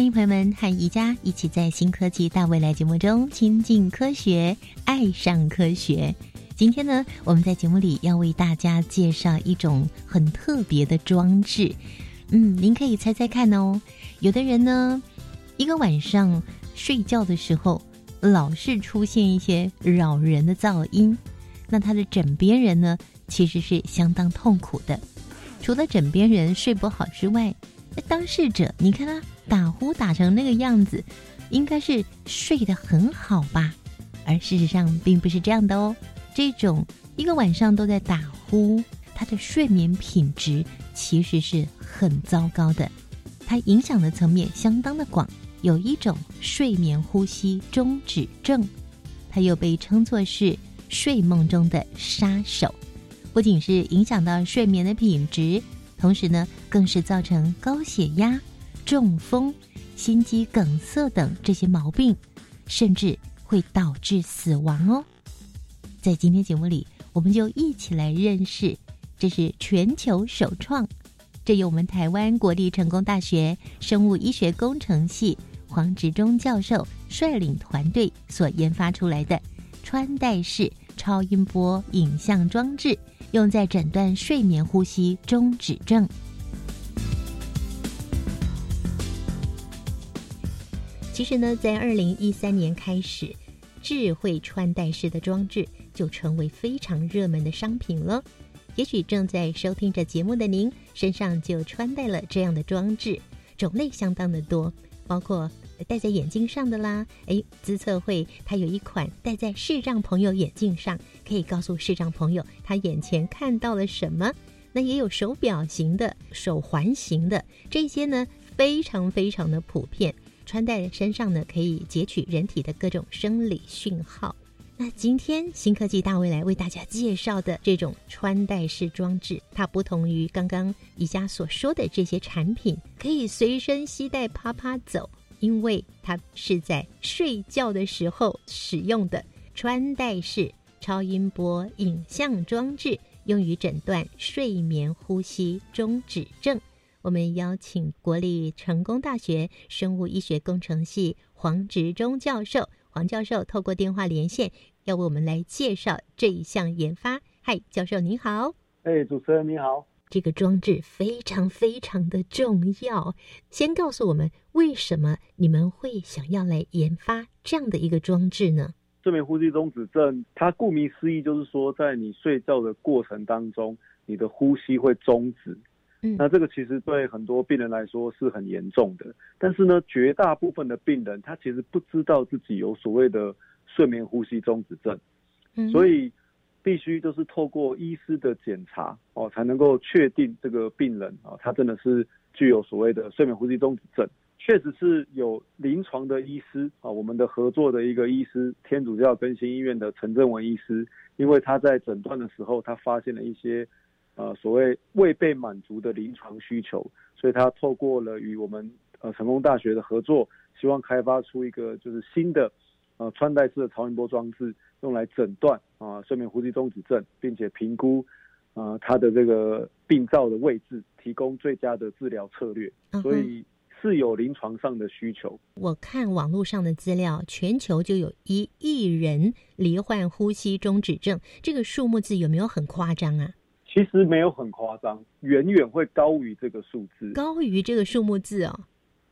欢迎朋友们和宜家一起在《新科技大未来》节目中亲近科学，爱上科学。今天呢，我们在节目里要为大家介绍一种很特别的装置。嗯，您可以猜猜看哦。有的人呢，一个晚上睡觉的时候，老是出现一些扰人的噪音，那他的枕边人呢，其实是相当痛苦的。除了枕边人睡不好之外，当事者，你看他打呼打成那个样子，应该是睡得很好吧？而事实上并不是这样的哦。这种一个晚上都在打呼，他的睡眠品质其实是很糟糕的。它影响的层面相当的广，有一种睡眠呼吸中止症，它又被称作是睡梦中的杀手。不仅是影响到睡眠的品质，同时呢，更是造成高血压。中风、心肌梗塞等这些毛病，甚至会导致死亡哦。在今天节目里，我们就一起来认识，这是全球首创，这由我们台湾国立成功大学生物医学工程系黄执中教授率领团队所研发出来的穿戴式超音波影像装置，用在诊断睡眠呼吸中止症。其实呢，在二零一三年开始，智慧穿戴式的装置就成为非常热门的商品了。也许正在收听着节目的您，身上就穿戴了这样的装置，种类相当的多，包括戴在眼睛上的啦。哎，资策会它有一款戴在视障朋友眼镜上，可以告诉视障朋友他眼前看到了什么。那也有手表型的、手环型的，这些呢非常非常的普遍。穿戴身上呢，可以截取人体的各种生理讯号。那今天新科技大未来为大家介绍的这种穿戴式装置，它不同于刚刚宜家所说的这些产品，可以随身携带啪啪走，因为它是在睡觉的时候使用的穿戴式超音波影像装置，用于诊断睡眠呼吸中止症。我们邀请国立成功大学生物医学工程系黄植忠教授，黄教授透过电话连线，要为我们来介绍这一项研发。嗨，教授您好。哎，主持人你好。这个装置非常非常的重要，先告诉我们为什么你们会想要来研发这样的一个装置呢？睡眠呼吸中止症，它顾名思义就是说，在你睡觉的过程当中，你的呼吸会终止。那这个其实对很多病人来说是很严重的，但是呢，绝大部分的病人他其实不知道自己有所谓的睡眠呼吸中止症，所以必须就是透过医师的检查哦，才能够确定这个病人啊，他真的是具有所谓的睡眠呼吸中止症。确实是有临床的医师啊，我们的合作的一个医师，天主教更新医院的陈正文医师，因为他在诊断的时候，他发现了一些。呃，所谓未被满足的临床需求，所以他透过了与我们呃成功大学的合作，希望开发出一个就是新的呃穿戴式的超音波装置，用来诊断啊睡眠呼吸中止症，并且评估呃它的这个病灶的位置，提供最佳的治疗策略。所以是有临床上的需求。我看网络上的资料，全球就有一亿人罹患呼吸中止症，这个数目字有没有很夸张啊？其实没有很夸张，远远会高于这个数字，高于这个数目字哦。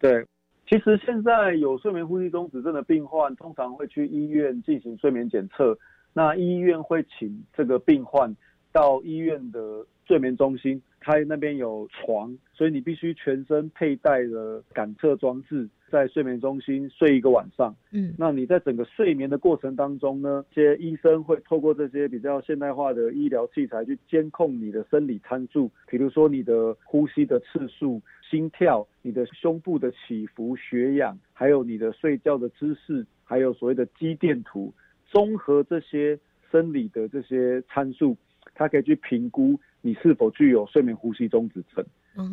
对，其实现在有睡眠呼吸中止症的病患，通常会去医院进行睡眠检测，那医院会请这个病患到医院的睡眠中心，他那边有床，所以你必须全身佩戴的感测装置，在睡眠中心睡一个晚上，嗯，那你在整个睡眠的过程当中呢，这些医生会透过这些比较现代化的医疗器材去监控你的生理参数，比如说你的呼吸的次数、心跳、你的胸部的起伏、血氧，还有你的睡觉的姿势，还有所谓的肌电图，综合这些生理的这些参数，它可以去评估你是否具有睡眠呼吸中止症。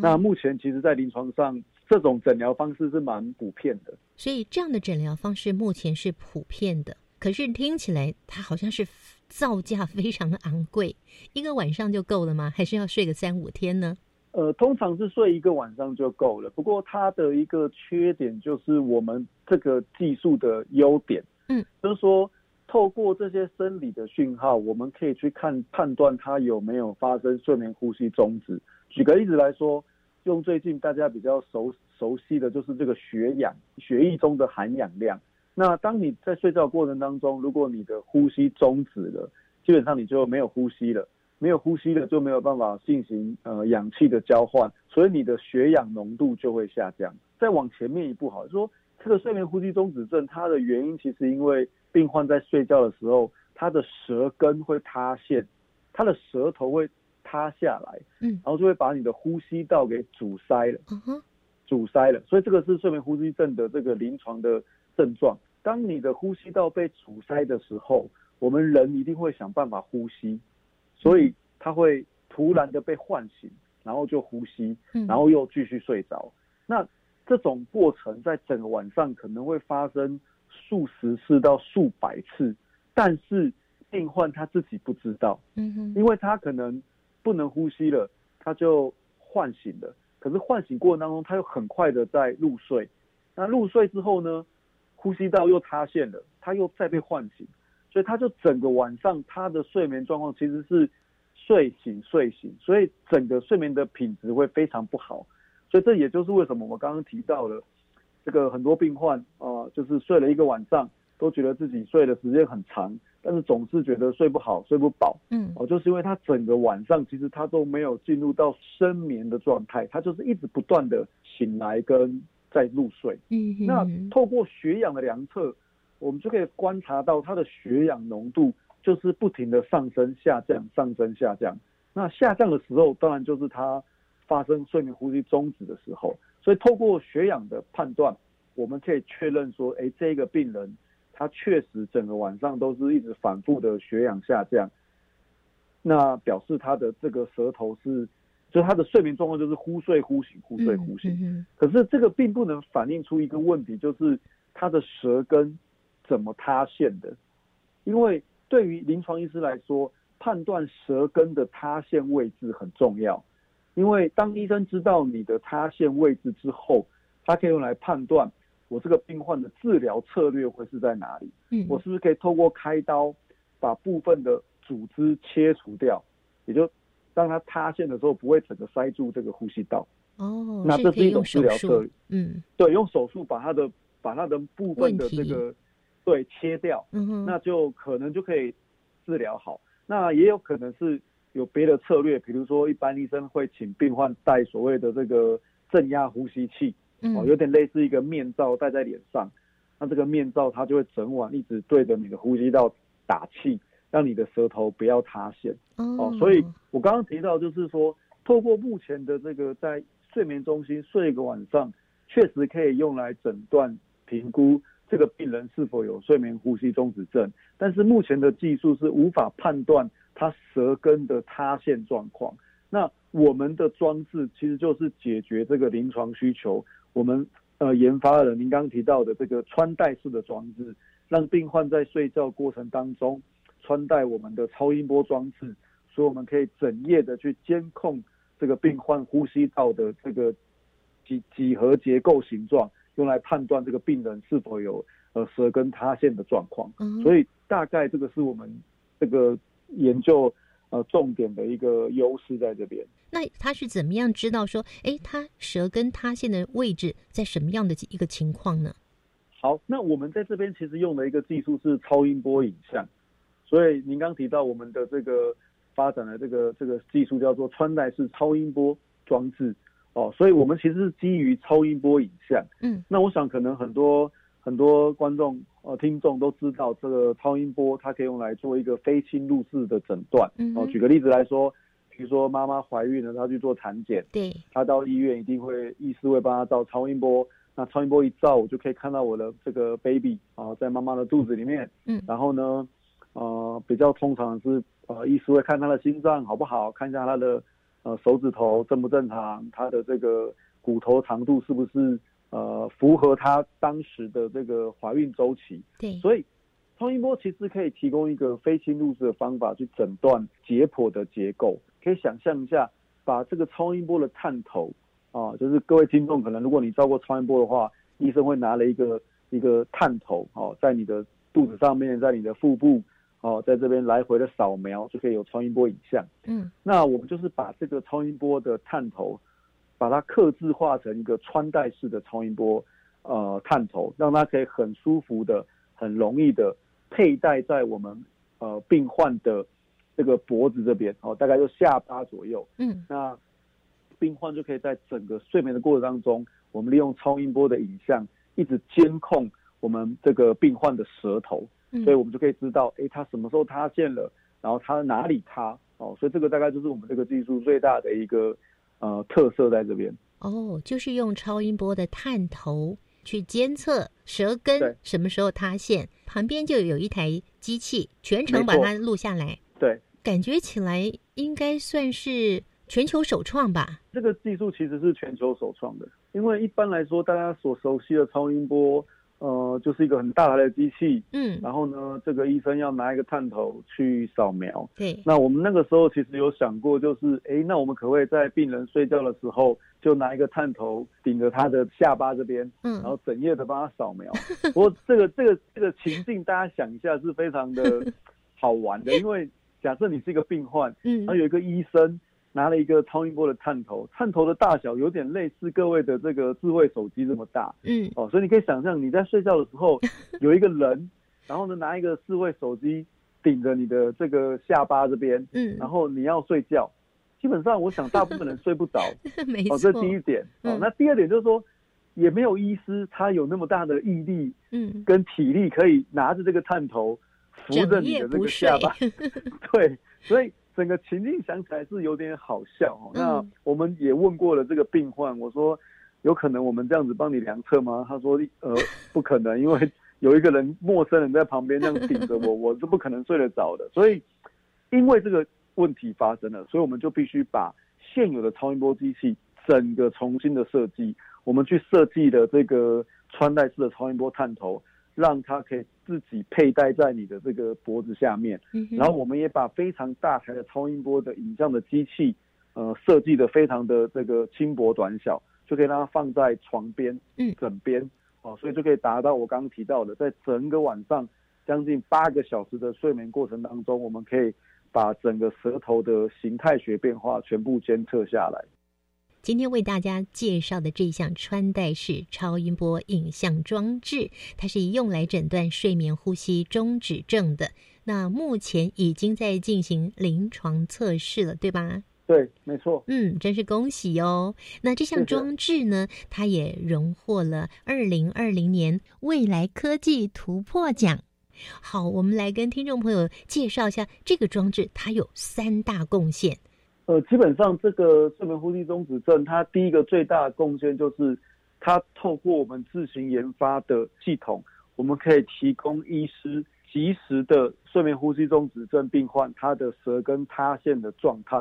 那目前其实，在临床上，这种诊疗方式是蛮普遍的。所以，这样的诊疗方式目前是普遍的。可是听起来，它好像是造价非常的昂贵。一个晚上就够了吗？还是要睡个三五天呢？呃，通常是睡一个晚上就够了。不过，它的一个缺点就是我们这个技术的优点，嗯，就是说，透过这些生理的讯号，我们可以去看判断它有没有发生睡眠呼吸终止。举个例子来说，用最近大家比较熟熟悉的就是这个血氧，血液中的含氧量。那当你在睡觉过程当中，如果你的呼吸终止了，基本上你就没有呼吸了，没有呼吸了就没有办法进行呃氧气的交换，所以你的血氧浓度就会下降。再往前面一步，好说这个睡眠呼吸中止症，它的原因其实因为病患在睡觉的时候，他的舌根会塌陷，他的舌头会。塌下来，嗯，然后就会把你的呼吸道给阻塞了，阻塞了。所以这个是睡眠呼吸症的这个临床的症状。当你的呼吸道被阻塞的时候，我们人一定会想办法呼吸，所以他会突然的被唤醒，然后就呼吸，然后又继续睡着。那这种过程在整个晚上可能会发生数十次到数百次，但是病患他自己不知道，嗯哼，因为他可能。不能呼吸了，他就唤醒了。可是唤醒过程当中，他又很快的在入睡。那入睡之后呢，呼吸道又塌陷了，他又再被唤醒。所以他就整个晚上他的睡眠状况其实是睡醒睡醒，所以整个睡眠的品质会非常不好。所以这也就是为什么我刚刚提到了这个很多病患啊，就是睡了一个晚上，都觉得自己睡的时间很长。但是总是觉得睡不好、睡不饱，嗯，哦，就是因为他整个晚上其实他都没有进入到深眠的状态，他就是一直不断的醒来跟在入睡。嗯，那透过血氧的量测，我们就可以观察到他的血氧浓度就是不停的上升、下降、上升、下降。那下降的时候，当然就是他发生睡眠呼吸终止的时候。所以透过血氧的判断，我们可以确认说，哎，这个病人。他确实整个晚上都是一直反复的血氧下降，那表示他的这个舌头是，就他的睡眠状况就是忽睡忽醒，忽睡忽醒。可是这个并不能反映出一个问题，就是他的舌根怎么塌陷的。因为对于临床医师来说，判断舌根的塌陷位置很重要。因为当医生知道你的塌陷位置之后，他可以用来判断。我这个病患的治疗策略会是在哪里？嗯，我是不是可以透过开刀把部分的组织切除掉，也就让它塌陷的时候不会整个塞住这个呼吸道？哦，那这是一种治疗策略。嗯，对，用手术把它的把它的部分的这个对切掉，嗯哼，那就可能就可以治疗好。那也有可能是有别的策略，比如说一般医生会请病患戴所谓的这个正压呼吸器。哦，有点类似一个面罩戴在脸上，那这个面罩它就会整晚一直对着你的呼吸道打气，让你的舌头不要塌陷。哦，所以我刚刚提到就是说，透过目前的这个在睡眠中心睡一个晚上，确实可以用来诊断评估这个病人是否有睡眠呼吸中止症，但是目前的技术是无法判断他舌根的塌陷状况。那我们的装置其实就是解决这个临床需求。我们呃研发了您刚刚提到的这个穿戴式的装置，让病患在睡觉过程当中穿戴我们的超音波装置，所以我们可以整夜的去监控这个病患呼吸道的这个几几何结构形状，用来判断这个病人是否有呃舌根塌陷的状况。所以大概这个是我们这个研究。呃，重点的一个优势在这边。那他是怎么样知道说，哎，他舌根塌陷的位置在什么样的一个情况呢？好，那我们在这边其实用的一个技术是超音波影像。所以您刚提到我们的这个发展的这个这个技术叫做穿戴式超音波装置。哦，所以我们其实是基于超音波影像。嗯，那我想可能很多很多观众呃听众都知道，这个超音波它可以用来做一个非侵入式的诊断。哦，举个例子来说，比如说妈妈怀孕了，她去做产检，对，她到医院一定会医师会帮她照超音波。那超音波一照，我就可以看到我的这个 baby 啊，在妈妈的肚子里面。嗯，然后呢，呃，比较通常是呃，医师会看他的心脏好不好，看一下他的呃手指头正不正常，他的这个骨头长度是不是呃符合她当时的这个怀孕周期。对，所以超音波其实可以提供一个非侵入式的方法去诊断解剖的结构。可以想象一下，把这个超音波的探头。啊，就是各位听众，可能如果你照过超音波的话，医生会拿了一个一个探头，哦，在你的肚子上面，在你的腹部，哦，在这边来回的扫描，就可以有超音波影像。嗯，那我们就是把这个超音波的探头，把它刻字化成一个穿戴式的超音波，呃，探头，让它可以很舒服的、很容易的佩戴在我们呃病患的这个脖子这边，哦，大概就下巴左右。嗯，那。病患就可以在整个睡眠的过程当中，我们利用超音波的影像，一直监控我们这个病患的舌头，所以我们就可以知道，哎，他什么时候塌陷了，然后他哪里塌，哦，所以这个大概就是我们这个技术最大的一个呃特色在这边。哦，就是用超音波的探头去监测舌根什么时候塌陷，旁边就有一台机器全程把它录下来。对，感觉起来应该算是。全球首创吧，这个技术其实是全球首创的。因为一般来说，大家所熟悉的超音波，呃，就是一个很大台的机器，嗯，然后呢，这个医生要拿一个探头去扫描。对。那我们那个时候其实有想过，就是，哎，那我们可不可以在病人睡觉的时候，就拿一个探头顶着他的下巴这边，嗯，然后整夜的帮他扫描。不过这个这个这个情境，大家想一下是非常的好玩的，因为假设你是一个病患，嗯，然后有一个医生。拿了一个超音波的探头，探头的大小有点类似各位的这个智慧手机这么大，嗯，哦，所以你可以想象你在睡觉的时候 有一个人，然后呢拿一个智慧手机顶着你的这个下巴这边，嗯，然后你要睡觉，基本上我想大部分人睡不着，没错，这第一点，哦，那第二点就是说也没有医师他有那么大的毅力，嗯，跟体力可以拿着这个探头扶着你的这个下巴，对，所以。整个情境想起来是有点好笑哦。那我们也问过了这个病患，我说有可能我们这样子帮你量测吗？他说呃 不可能，因为有一个人陌生人在旁边这样顶着我，我是不可能睡得着的。所以因为这个问题发生了，所以我们就必须把现有的超音波机器整个重新的设计，我们去设计的这个穿戴式的超音波探头。让它可以自己佩戴在你的这个脖子下面，然后我们也把非常大台的超音波的影像的机器，呃，设计的非常的这个轻薄短小，就可以让它放在床边、枕边，哦，所以就可以达到我刚刚提到的，在整个晚上将近八个小时的睡眠过程当中，我们可以把整个舌头的形态学变化全部监测下来。今天为大家介绍的这项穿戴式超音波影像装置，它是用来诊断睡眠呼吸中止症的。那目前已经在进行临床测试了，对吧？对，没错。嗯，真是恭喜哦。那这项装置呢，它也荣获了二零二零年未来科技突破奖。好，我们来跟听众朋友介绍一下这个装置，它有三大贡献。呃，基本上这个睡眠呼吸中止症，它第一个最大的贡献就是，它透过我们自行研发的系统，我们可以提供医师及时的睡眠呼吸中止症病患他的舌根塌陷的状态。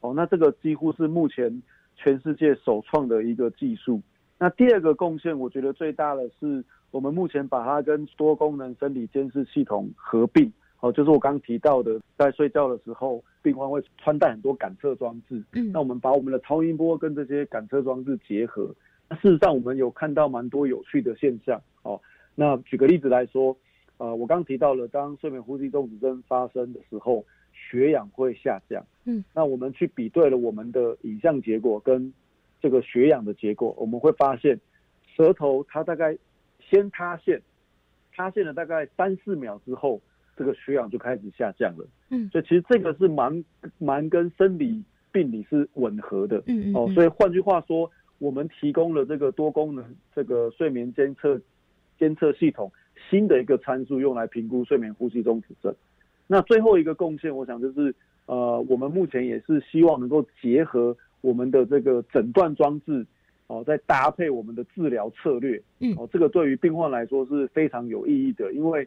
哦，那这个几乎是目前全世界首创的一个技术。那第二个贡献，我觉得最大的是，我们目前把它跟多功能生理监视系统合并。哦，就是我刚刚提到的，在睡觉的时候，病患会穿戴很多感测装置。嗯，那我们把我们的超音波跟这些感测装置结合，那事实上我们有看到蛮多有趣的现象。哦，那举个例子来说，呃，我刚提到了，当睡眠呼吸中止症发生的时候，血氧会下降。嗯，那我们去比对了我们的影像结果跟这个血氧的结果，我们会发现，舌头它大概先塌陷，塌陷了大概三四秒之后。这个血氧就开始下降了，嗯，所以其实这个是蛮蛮跟生理病理是吻合的。嗯嗯。哦，所以换句话说，我们提供了这个多功能这个睡眠监测监测系统新的一个参数，用来评估睡眠呼吸中止症。那最后一个贡献，我想就是呃，我们目前也是希望能够结合我们的这个诊断装置，哦，再搭配我们的治疗策略。嗯。哦，这个对于病患来说是非常有意义的，因为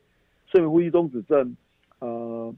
睡眠呼吸中止症，呃。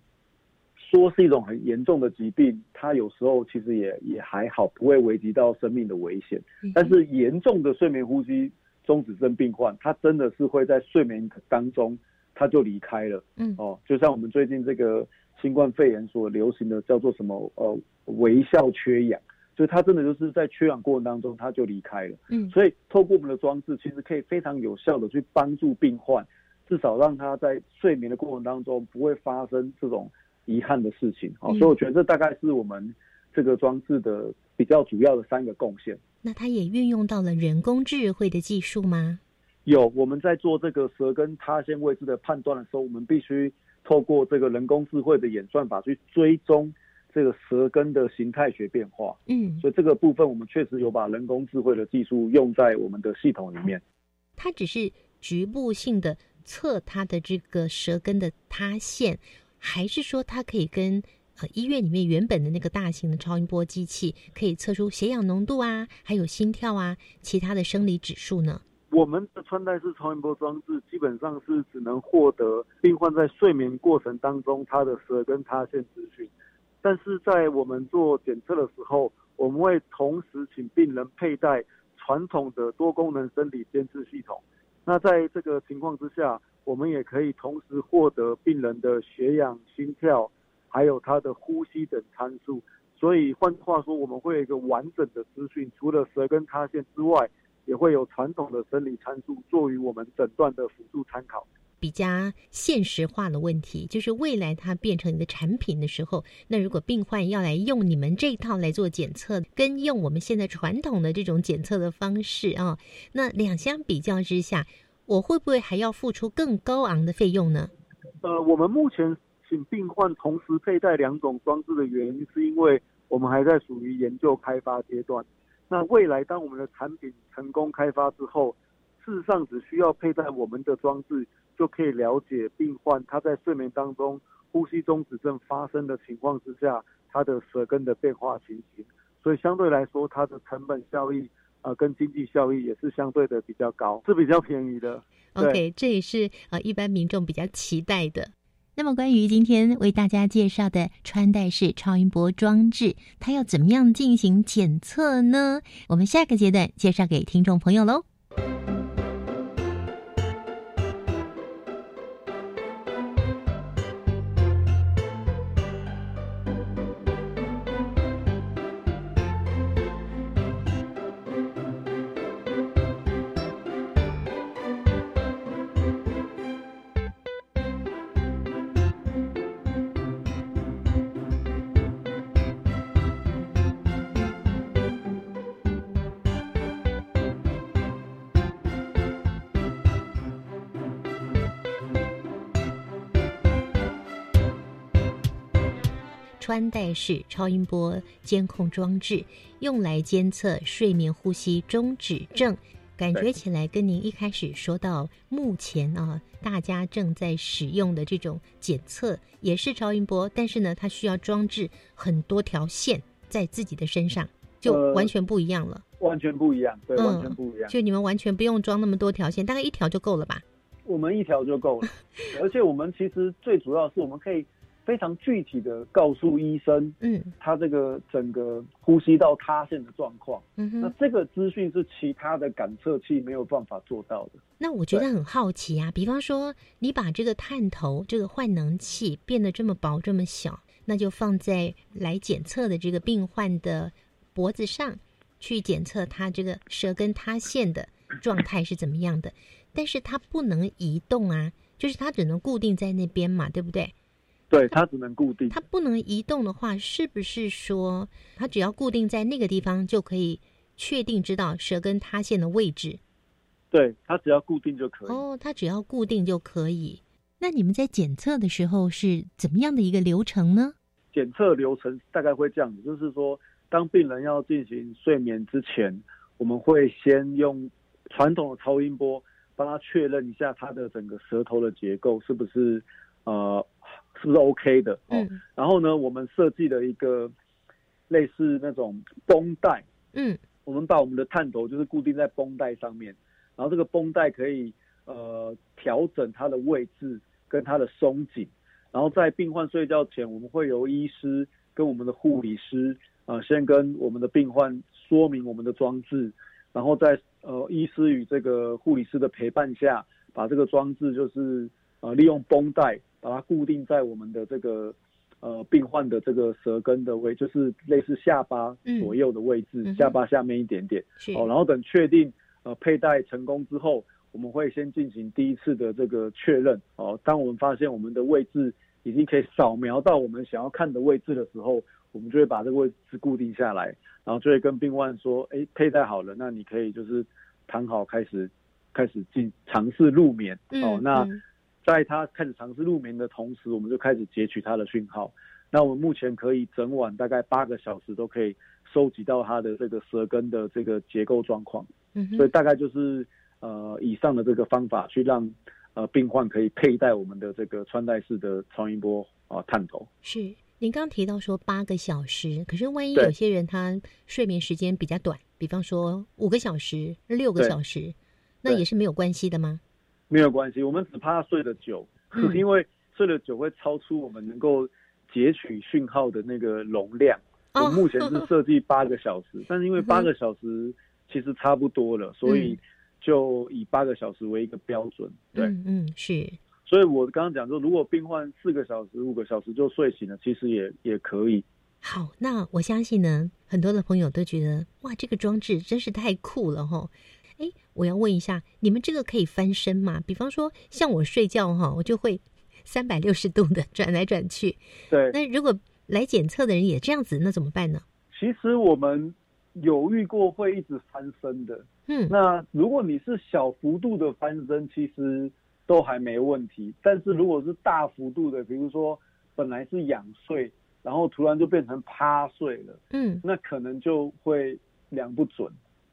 说是一种很严重的疾病，它有时候其实也也还好，不会危及到生命的危险。但是严重的睡眠呼吸中止症病患，他真的是会在睡眠当中他就离开了。嗯，哦，就像我们最近这个新冠肺炎所流行的叫做什么呃微笑缺氧，所以他真的就是在缺氧过程当中他就离开了。嗯，所以透过我们的装置，其实可以非常有效的去帮助病患，至少让他在睡眠的过程当中不会发生这种。遗憾的事情，好，所以我觉得这大概是我们这个装置的比较主要的三个贡献。那它也运用到了人工智慧的技术吗？有，我们在做这个舌根塌陷位置的判断的时候，我们必须透过这个人工智慧的演算法去追踪这个舌根的形态学变化。嗯，所以这个部分我们确实有把人工智慧的技术用在我们的系统里面。它只是局部性的测它的这个舌根的塌陷。还是说它可以跟呃医院里面原本的那个大型的超音波机器可以测出血氧浓度啊，还有心跳啊，其他的生理指数呢？我们的穿戴式超音波装置基本上是只能获得病患在睡眠过程当中他的舌根塌陷资讯，但是在我们做检测的时候，我们会同时请病人佩戴传统的多功能生理监测系统。那在这个情况之下。我们也可以同时获得病人的血氧、心跳，还有他的呼吸等参数。所以换句话说，我们会有一个完整的资讯，除了舌根塌陷之外，也会有传统的生理参数作为我们诊断的辅助参考。比较现实化的问题，就是未来它变成你的产品的时候，那如果病患要来用你们这一套来做检测，跟用我们现在传统的这种检测的方式啊，那两相比较之下。我会不会还要付出更高昂的费用呢？呃，我们目前请病患同时佩戴两种装置的原因，是因为我们还在属于研究开发阶段。那未来当我们的产品成功开发之后，事实上只需要佩戴我们的装置，就可以了解病患他在睡眠当中呼吸中止症发生的情况之下，他的舌根的变化情形。所以相对来说，它的成本效益。呃，跟经济效益也是相对的比较高，是比较便宜的。OK，这也是呃一般民众比较期待的。那么，关于今天为大家介绍的穿戴式超音波装置，它要怎么样进行检测呢？我们下个阶段介绍给听众朋友喽。穿戴式超音波监控装置用来监测睡眠呼吸中止症，感觉起来跟您一开始说到目前啊，大家正在使用的这种检测也是超音波，但是呢，它需要装置很多条线在自己的身上，就完全不一样了。完全不一样，对，完全不一样。就你们完全不用装那么多条线，大概一条就够了吧？我们一条就够了，而且我们其实最主要是我们可以。非常具体的告诉医生，嗯，他这个整个呼吸道塌陷的状况，嗯哼，那这个资讯是其他的感测器没有办法做到的。那我觉得很好奇啊，比方说你把这个探头这个换能器变得这么薄这么小，那就放在来检测的这个病患的脖子上，去检测他这个舌根塌陷的状态是怎么样的，但是它不能移动啊，就是它只能固定在那边嘛，对不对？对，它只能固定。它不能移动的话，是不是说它只要固定在那个地方就可以确定知道舌根塌陷的位置？对，它只要固定就可以。哦，它只要固定就可以。那你们在检测的时候是怎么样的一个流程呢？检测流程大概会这样子，就是说当病人要进行睡眠之前，我们会先用传统的超音波帮他确认一下他的整个舌头的结构是不是呃是不是 OK 的哦。然后呢，我们设计了一个类似那种绷带，嗯，我们把我们的探头就是固定在绷带上面，然后这个绷带可以呃调整它的位置跟它的松紧。然后在病患睡觉前，我们会由医师跟我们的护理师，呃，先跟我们的病患说明我们的装置，然后在呃医师与这个护理师的陪伴下，把这个装置就是呃利用绷带把它固定在我们的这个呃病患的这个舌根的位，就是类似下巴左右的位置，下巴下面一点点。哦，然后等确定呃佩戴成功之后。我们会先进行第一次的这个确认哦。当我们发现我们的位置已经可以扫描到我们想要看的位置的时候，我们就会把这个位置固定下来，然后就会跟病患说：“哎，佩戴好了，那你可以就是躺好，开始开始进尝试入眠哦。”那在他开始尝试入眠的同时，我们就开始截取他的讯号。那我们目前可以整晚大概八个小时都可以收集到他的这个舌根的这个结构状况。嗯，所以大概就是。呃，以上的这个方法去让呃病患可以佩戴我们的这个穿戴式的超音波啊探头。是，您刚提到说八个小时，可是万一有些人他睡眠时间比较短，比方说五个小时、六个小时，那也是没有关系的吗？没有关系，我们只怕睡得久，因为睡得久会超出我们能够截取讯号的那个容量。我目前是设计八个小时，但是因为八个小时其实差不多了，所以。就以八个小时为一个标准，对，嗯，是。所以我刚刚讲说，如果病患四个小时、五个小时就睡醒了，其实也也可以。好，那我相信呢，很多的朋友都觉得，哇，这个装置真是太酷了哈。哎，我要问一下，你们这个可以翻身吗？比方说，像我睡觉哈，我就会 三百六十度的转来转去。对。那如果来检测的人也这样子，那怎么办呢？其实我们。有遇过会一直翻身的，嗯，那如果你是小幅度的翻身，其实都还没问题。但是如果是大幅度的，比如说本来是仰睡，然后突然就变成趴睡了，嗯，那可能就会量不准。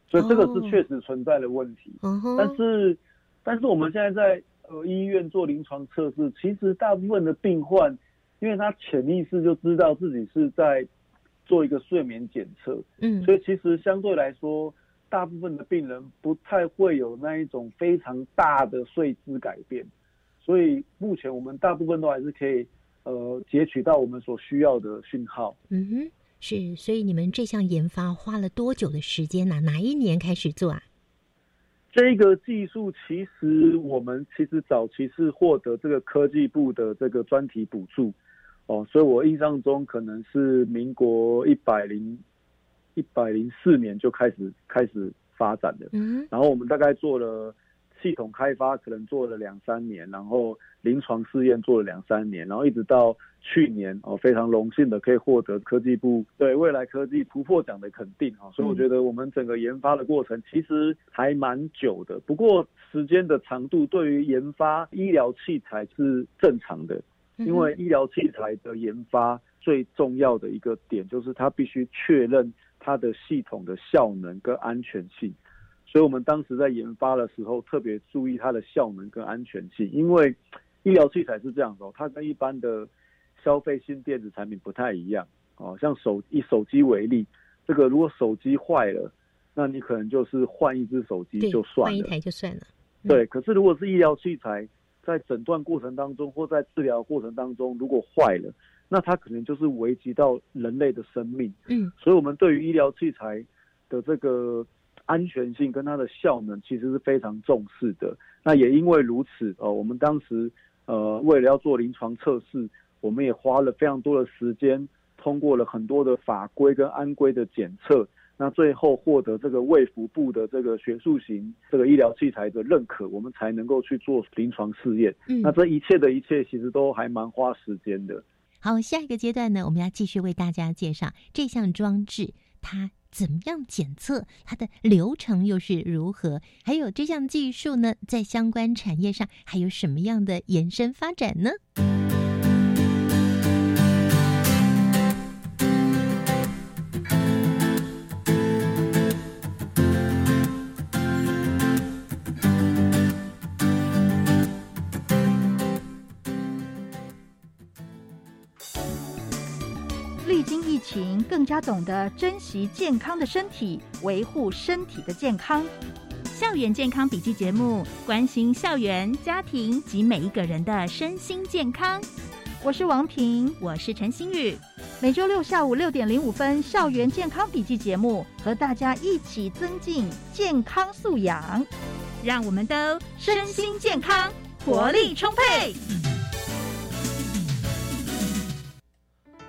所以这个是确实存在的问题。但是，但是我们现在在呃医院做临床测试，其实大部分的病患，因为他潜意识就知道自己是在。做一个睡眠检测，嗯，所以其实相对来说，大部分的病人不太会有那一种非常大的睡姿改变，所以目前我们大部分都还是可以，呃，截取到我们所需要的讯号。嗯哼，是，所以你们这项研发花了多久的时间呢？哪一年开始做啊？这个技术其实我们其实早期是获得这个科技部的这个专题补助。哦，所以我印象中可能是民国一百零一百零四年就开始开始发展的，嗯，然后我们大概做了系统开发，可能做了两三年，然后临床试验做了两三年，然后一直到去年哦，非常荣幸的可以获得科技部对未来科技突破奖的肯定啊，所以我觉得我们整个研发的过程其实还蛮久的，不过时间的长度对于研发医疗器材是正常的。因为医疗器材的研发最重要的一个点就是它必须确认它的系统的效能跟安全性，所以我们当时在研发的时候特别注意它的效能跟安全性。因为医疗器材是这样的，它跟一般的消费性电子产品不太一样哦。像手以手机为例，这个如果手机坏了，那你可能就是换一只手机就算了，换一台就算了。对，可是如果是医疗器材。在诊断过程当中，或在治疗过程当中，如果坏了，那它可能就是危及到人类的生命。嗯，所以我们对于医疗器材的这个安全性跟它的效能，其实是非常重视的。那也因为如此，呃，我们当时呃为了要做临床测试，我们也花了非常多的时间，通过了很多的法规跟安规的检测。那最后获得这个卫福部的这个学术型这个医疗器材的认可，我们才能够去做临床试验。嗯，那这一切的一切其实都还蛮花时间的。好，下一个阶段呢，我们要继续为大家介绍这项装置，它怎么样检测，它的流程又是如何，还有这项技术呢，在相关产业上还有什么样的延伸发展呢？更加懂得珍惜健康的身体，维护身体的健康。校园健康笔记节目，关心校园、家庭及每一个人的身心健康。我是王平，我是陈心宇。每周六下午六点零五分，校园健康笔记节目，和大家一起增进健康素养，让我们都身心健康，活力充沛。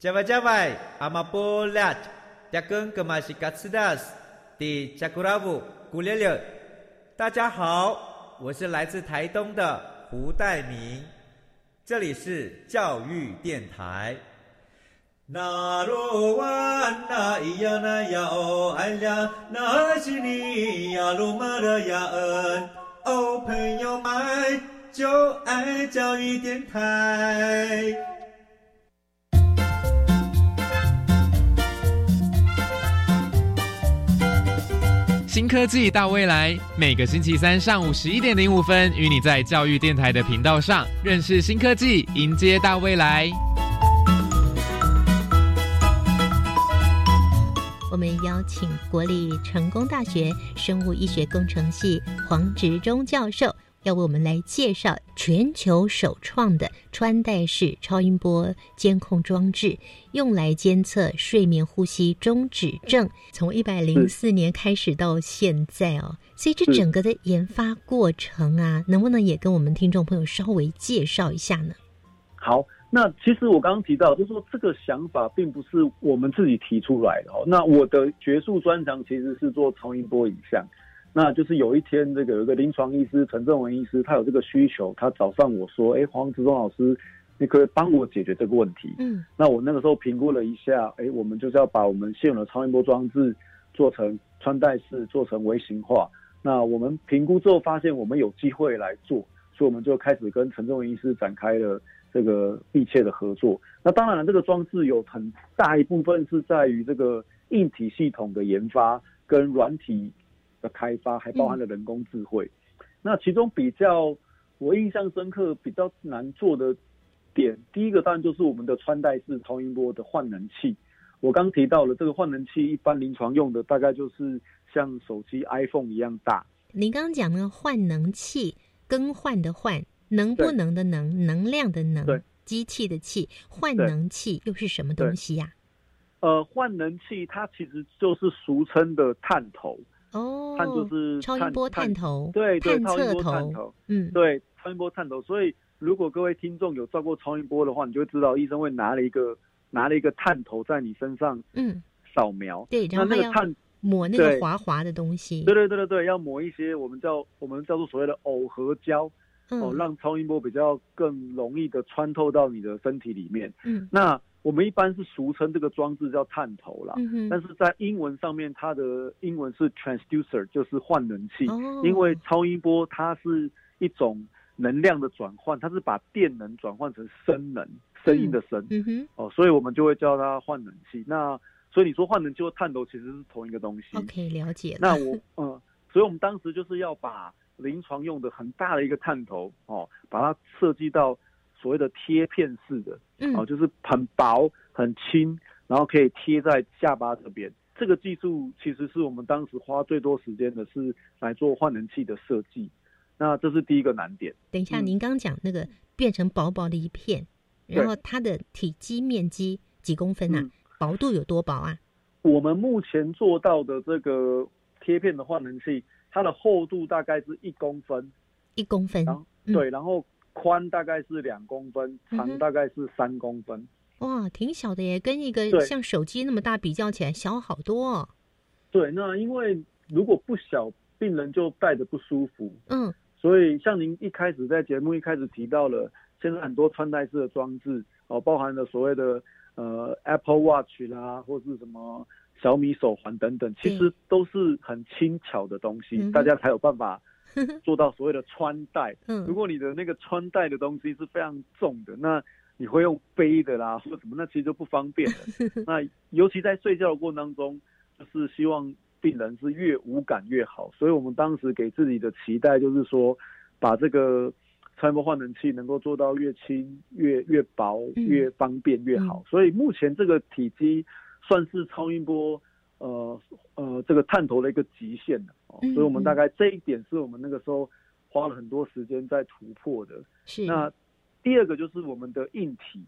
Jawai-jawai, amapolat, jagung kemasikat di Jakurabu, Gulele。大家好，我是来自台东的胡代明，这里是教育电台。那罗哇那咿呀那呀哦哎呀，那是你呀鲁玛的呀恩哦，朋友们就爱教育电台。新科技大未来，每个星期三上午十一点零五分，与你在教育电台的频道上认识新科技，迎接大未来。我们邀请国立成功大学生物医学工程系黄执忠教授。要为我们来介绍全球首创的穿戴式超音波监控装置，用来监测睡眠呼吸中止症。从一百零四年开始到现在哦，所以这整个的研发过程啊，能不能也跟我们听众朋友稍微介绍一下呢？好，那其实我刚刚提到，就是说这个想法并不是我们自己提出来的哦。那我的学术专长其实是做超音波影像。那就是有一天，这个有一个临床医师陈正文医师，他有这个需求，他找上我说：“哎，黄志忠老师，你可以帮我解决这个问题。”嗯，那我那个时候评估了一下，哎，我们就是要把我们现有的超音波装置做成穿戴式，做成微型化。那我们评估之后发现，我们有机会来做，所以我们就开始跟陈正文医师展开了这个密切的合作。那当然了，这个装置有很大一部分是在于这个硬体系统的研发跟软体。的开发还包含了人工智慧，那其中比较我印象深刻、比较难做的点，第一个当然就是我们的穿戴式超音波的换能器。我刚提到了这个换能器，一般临床用的大概就是像手机 iPhone 一样大。您刚刚讲的换能器，更换的换，能不能的能，能量的能，机器的器，换能器又是什么东西呀？呃，换能器它其实就是俗称的探头。哦，探就是超音波探头，对对，超音波探头，嗯，对，超音波探头。所以如果各位听众有照过超音波的话，你就会知道医生会拿了一个拿了一个探头在你身上，嗯，扫描，对，然后那个探抹那个滑滑的东西，对对对对对，要抹一些我们叫我们叫做所谓的耦合胶，哦，让超音波比较更容易的穿透到你的身体里面，嗯，那。我们一般是俗称这个装置叫探头啦，但是在英文上面，它的英文是 transducer，就是换能器。因为超音波它是一种能量的转换，它是把电能转换成声能，声音的声。哦，所以我们就会叫它换能器。那所以你说换能器和探头其实是同一个东西。OK，了解。那我嗯，所以我们当时就是要把临床用的很大的一个探头哦，把它设计到。所谓的贴片式的，哦，就是很薄很轻，然后可以贴在下巴这边。这个技术其实是我们当时花最多时间的，是来做换能器的设计。那这是第一个难点。等一下，您刚讲那个变成薄薄的一片，然后它的体积面积几公分呢？薄度有多薄啊？我们目前做到的这个贴片的换能器，它的厚度大概是一公分，一公分，对，然后宽大概是两公分，长大概是三公分。哇，挺小的耶，跟一个像手机那么大比较起来，小好多。对，那因为如果不小，病人就戴着不舒服。嗯，所以像您一开始在节目一开始提到了，现在很多穿戴式的装置哦，包含了所谓的呃 Apple Watch 啦，或是什么小米手环等等，其实都是很轻巧的东西，大家才有办法 做到所谓的穿戴。嗯，如果你的那个穿戴的东西是非常重的，那你会用背的啦，或者什么，那其实就不方便了。那尤其在睡觉的过程当中，就是希望病人是越无感越好。所以我们当时给自己的期待就是说，把这个超音波换能器能够做到越轻、越越薄、越方便越好。所以目前这个体积算是超音波呃呃这个探头的一个极限哦。所以我们大概这一点是我们那个时候花了很多时间在突破的。是那。第二个就是我们的硬体，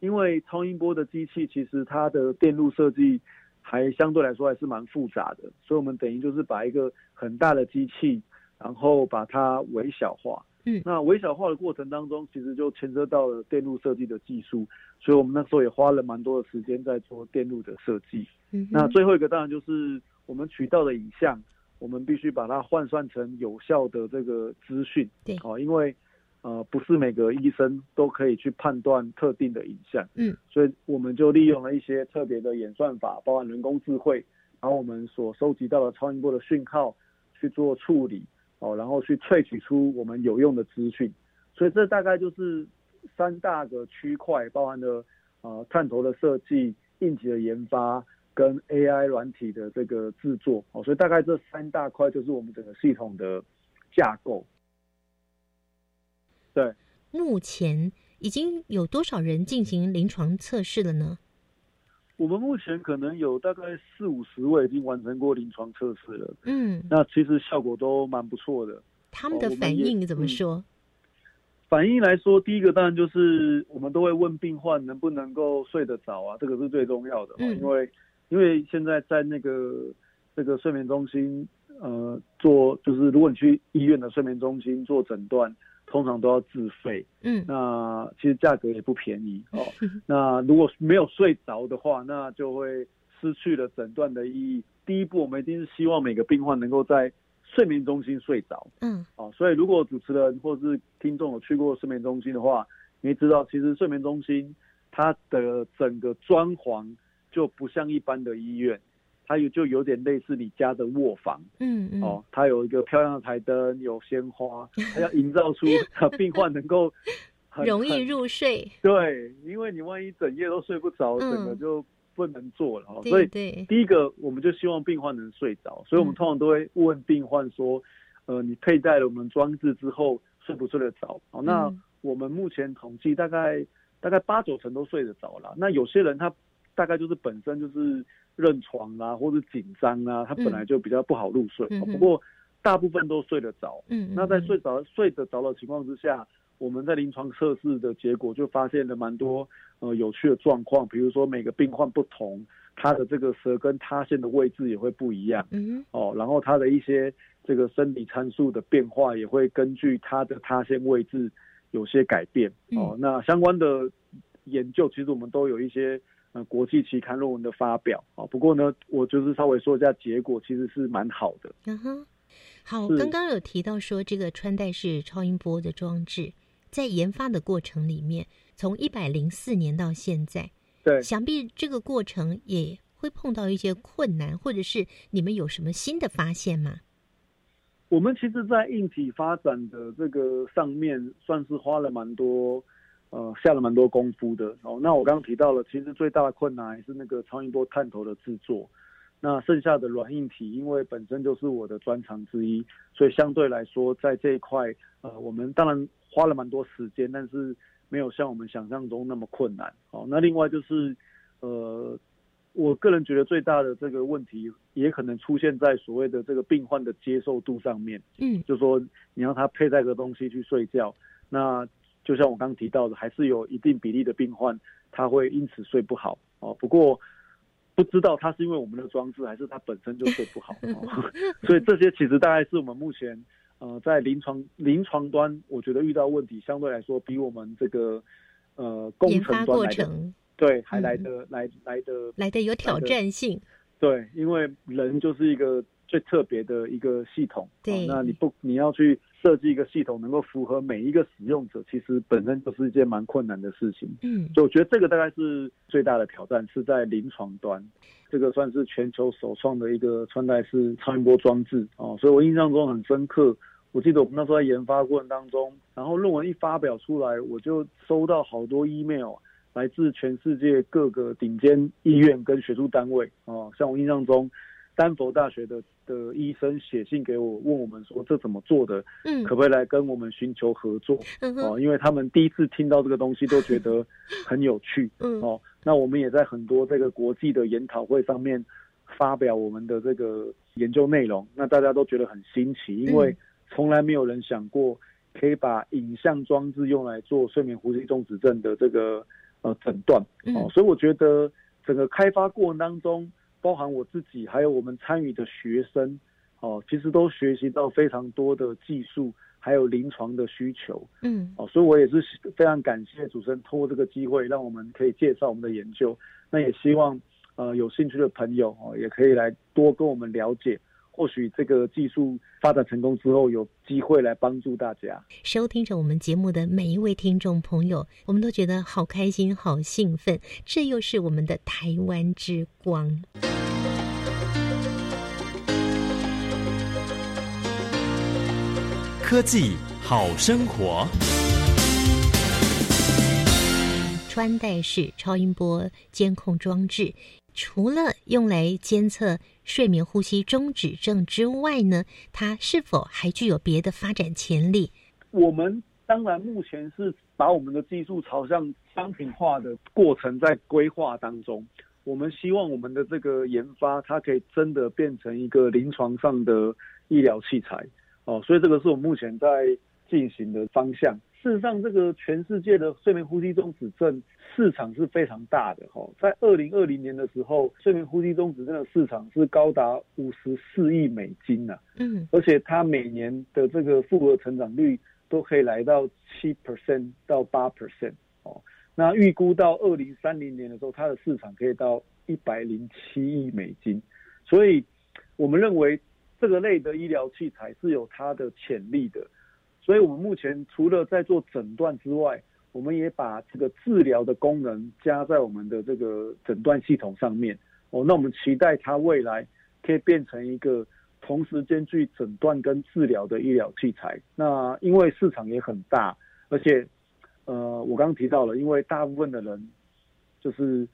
因为超音波的机器其实它的电路设计还相对来说还是蛮复杂的，所以我们等于就是把一个很大的机器，然后把它微小化。嗯，那微小化的过程当中，其实就牵涉到了电路设计的技术，所以我们那时候也花了蛮多的时间在做电路的设计。嗯，那最后一个当然就是我们取到的影像，我们必须把它换算成有效的这个资讯。对，哦，因为。呃，不是每个医生都可以去判断特定的影像，嗯，所以我们就利用了一些特别的演算法，包含人工智慧，然后我们所收集到的超音波的讯号去做处理，哦，然后去萃取出我们有用的资讯，所以这大概就是三大个区块，包含了呃探头的设计、硬体的研发跟 AI 软体的这个制作，哦，所以大概这三大块就是我们整个系统的架构。对，目前已经有多少人进行临床测试了呢？我们目前可能有大概四五十位已经完成过临床测试了。嗯，那其实效果都蛮不错的。他们的反应怎么说？反应来说，第一个当然就是我们都会问病患能不能够睡得着啊，这个是最重要的。嗯，因为因为现在在那个这个睡眠中心，呃，做就是如果你去医院的睡眠中心做诊断。通常都要自费，嗯，那其实价格也不便宜哦。那如果没有睡着的话，那就会失去了诊断的意义。第一步，我们一定是希望每个病患能够在睡眠中心睡着，嗯，哦，所以如果主持人或是听众有去过睡眠中心的话，你会知道，其实睡眠中心它的整个装潢就不像一般的医院。它有就有点类似你家的卧房，嗯嗯，哦，它有一个漂亮的台灯，有鲜花，它要营造出病患能够容易入睡。对，因为你万一整夜都睡不着，整个就不能做了哦。所以第一个，我们就希望病患能睡着，所以我们通常都会问病患说，呃，你佩戴了我们装置之后睡不睡得着？好，那我们目前统计大概大概八九成都睡得着了。那有些人他大概就是本身就是。认床啊，或者紧张啊，他本来就比较不好入睡。不过大部分都睡得着。嗯，那在睡着睡得着的情况之下，我们在临床测试的结果就发现了蛮多呃有趣的状况。比如说每个病患不同，他的这个舌根塌陷的位置也会不一样。嗯，哦，然后他的一些这个生理参数的变化也会根据他的塌陷位置有些改变。哦，那相关的研究其实我们都有一些。呃，国际期刊论文的发表啊，不过呢，我就是稍微说一下结果，其实是蛮好的。嗯哼，好，刚刚有提到说这个穿戴式超音波的装置在研发的过程里面，从一百零四年到现在，对，想必这个过程也会碰到一些困难，或者是你们有什么新的发现吗？我们其实，在硬体发展的这个上面，算是花了蛮多。呃，下了蛮多功夫的哦。那我刚刚提到了，其实最大的困难还是那个超音波探头的制作。那剩下的软硬体，因为本身就是我的专长之一，所以相对来说，在这一块，呃，我们当然花了蛮多时间，但是没有像我们想象中那么困难。哦，那另外就是，呃，我个人觉得最大的这个问题，也可能出现在所谓的这个病患的接受度上面。嗯，就说你让他佩戴个东西去睡觉，那。就像我刚刚提到的，还是有一定比例的病患他会因此睡不好哦。不过，不知道他是因为我们的装置，还是他本身就睡不好。所以这些其实大概是我们目前呃在临床临床端，我觉得遇到问题相对来说比我们这个呃工程端来的对还来的来来的来的有挑战性。对，因为人就是一个最特别的一个系统。对，那你不你要去设计一个系统，能够符合每一个使用者，其实本身就是一件蛮困难的事情。嗯，就我觉得这个大概是最大的挑战，是在临床端。这个算是全球首创的一个穿戴式超音波装置哦，所以我印象中很深刻。我记得我们那时候在研发过程当中，然后论文一发表出来，我就收到好多 email。来自全世界各个顶尖医院跟学术单位哦，像我印象中，丹佛大学的的医生写信给我，问我们说这怎么做的，嗯，可不可以来跟我们寻求合作？哦，因为他们第一次听到这个东西都觉得 很有趣，嗯，哦，那我们也在很多这个国际的研讨会上面发表我们的这个研究内容，那大家都觉得很新奇，因为从来没有人想过可以把影像装置用来做睡眠呼吸中止症的这个。呃，诊断哦，所以我觉得整个开发过程当中，包含我自己还有我们参与的学生，哦，其实都学习到非常多的技术，还有临床的需求，嗯，哦，所以我也是非常感谢主持人通过这个机会，让我们可以介绍我们的研究。那也希望呃有兴趣的朋友哦，也可以来多跟我们了解。或许这个技术发展成功之后，有机会来帮助大家。收听着我们节目的每一位听众朋友，我们都觉得好开心、好兴奋。这又是我们的台湾之光。科技好生活，穿戴式超音波监控装置。除了用来监测睡眠呼吸中止症之外呢，它是否还具有别的发展潜力？我们当然目前是把我们的技术朝向商品化的过程在规划当中。我们希望我们的这个研发，它可以真的变成一个临床上的医疗器材哦。所以这个是我目前在进行的方向。事实上，这个全世界的睡眠呼吸中止症市场是非常大的哈。在二零二零年的时候，睡眠呼吸中止症的市场是高达五十四亿美金呐。嗯，而且它每年的这个复合成长率都可以来到七 percent 到八 percent 哦。那预估到二零三零年的时候，它的市场可以到一百零七亿美金。所以，我们认为这个类的医疗器材是有它的潜力的。所以，我们目前除了在做诊断之外，我们也把这个治疗的功能加在我们的这个诊断系统上面。哦，那我们期待它未来可以变成一个同时兼具诊断跟治疗的医疗器材。那因为市场也很大，而且，呃，我刚刚提到了，因为大部分的人就是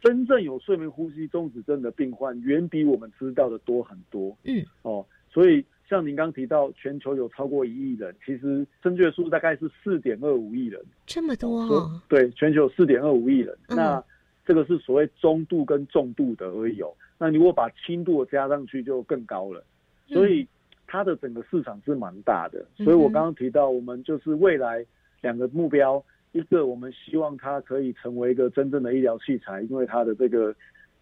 真正有睡眠呼吸中止症的病患，远比我们知道的多很多。嗯，哦，所以。像您刚提到，全球有超过一亿人，其实正确数大概是四点二五亿人，这么多。对，全球四点二五亿人，那这个是所谓中度跟重度的而已哦。那如果把轻度加上去，就更高了。所以它的整个市场是蛮大的。所以我刚刚提到，我们就是未来两个目标，一个我们希望它可以成为一个真正的医疗器材，因为它的这个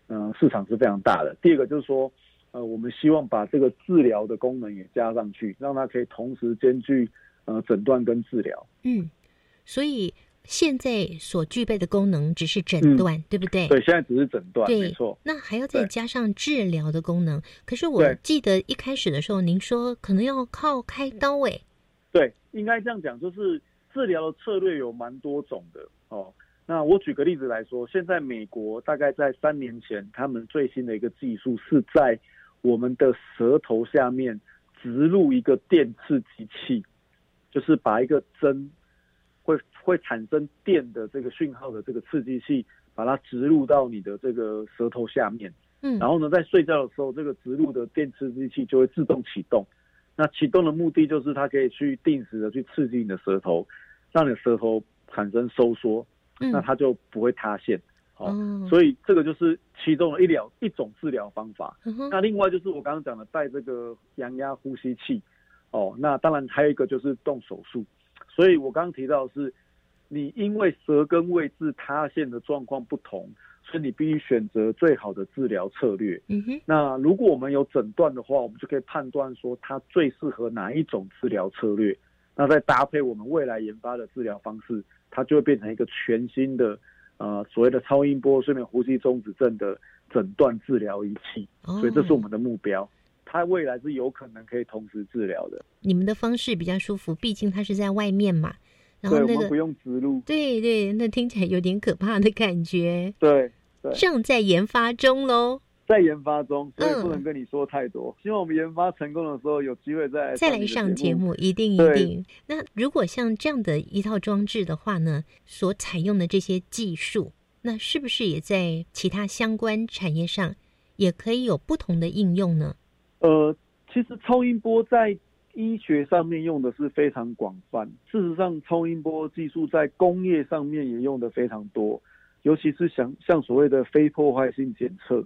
嗯市场是非常大的。第二个就是说。呃，我们希望把这个治疗的功能也加上去，让它可以同时兼具呃诊断跟治疗。嗯，所以现在所具备的功能只是诊断，对不对？对，现在只是诊断，没错。那还要再加上治疗的功能。可是我记得一开始的时候，您说可能要靠开刀，哎。对，应该这样讲，就是治疗的策略有蛮多种的哦。那我举个例子来说，现在美国大概在三年前，他们最新的一个技术是在我们的舌头下面植入一个电刺激器，就是把一个针会会产生电的这个讯号的这个刺激器，把它植入到你的这个舌头下面。嗯，然后呢，在睡觉的时候，这个植入的电刺激器就会自动启动。那启动的目的就是它可以去定时的去刺激你的舌头，让你的舌头产生收缩，那它就不会塌陷。哦，所以这个就是其中的一疗一种治疗方法。那另外就是我刚刚讲的带这个阳压呼吸器，哦，那当然还有一个就是动手术。所以我刚刚提到是，你因为舌根位置塌陷的状况不同，所以你必须选择最好的治疗策略。嗯哼。那如果我们有诊断的话，我们就可以判断说它最适合哪一种治疗策略。那再搭配我们未来研发的治疗方式，它就会变成一个全新的呃所谓的超音波睡眠呼吸中止症的诊断治疗仪器。所以这是我们的目标。它未来是有可能可以同时治疗的。你们的方式比较舒服，毕竟它是在外面嘛。然后那个不用植入。对对，那听起来有点可怕的感觉。对对。正在研发中喽。在研发中，所以不能跟你说太多。希望我们研发成功的时候，有机会再再来上节目，一定一定。那如果像这样的一套装置的话呢，所采用的这些技术，那是不是也在其他相关产业上也可以有不同的应用呢？呃，其实超音波在医学上面用的是非常广泛。事实上，超音波技术在工业上面也用的非常多，尤其是像像所谓的非破坏性检测。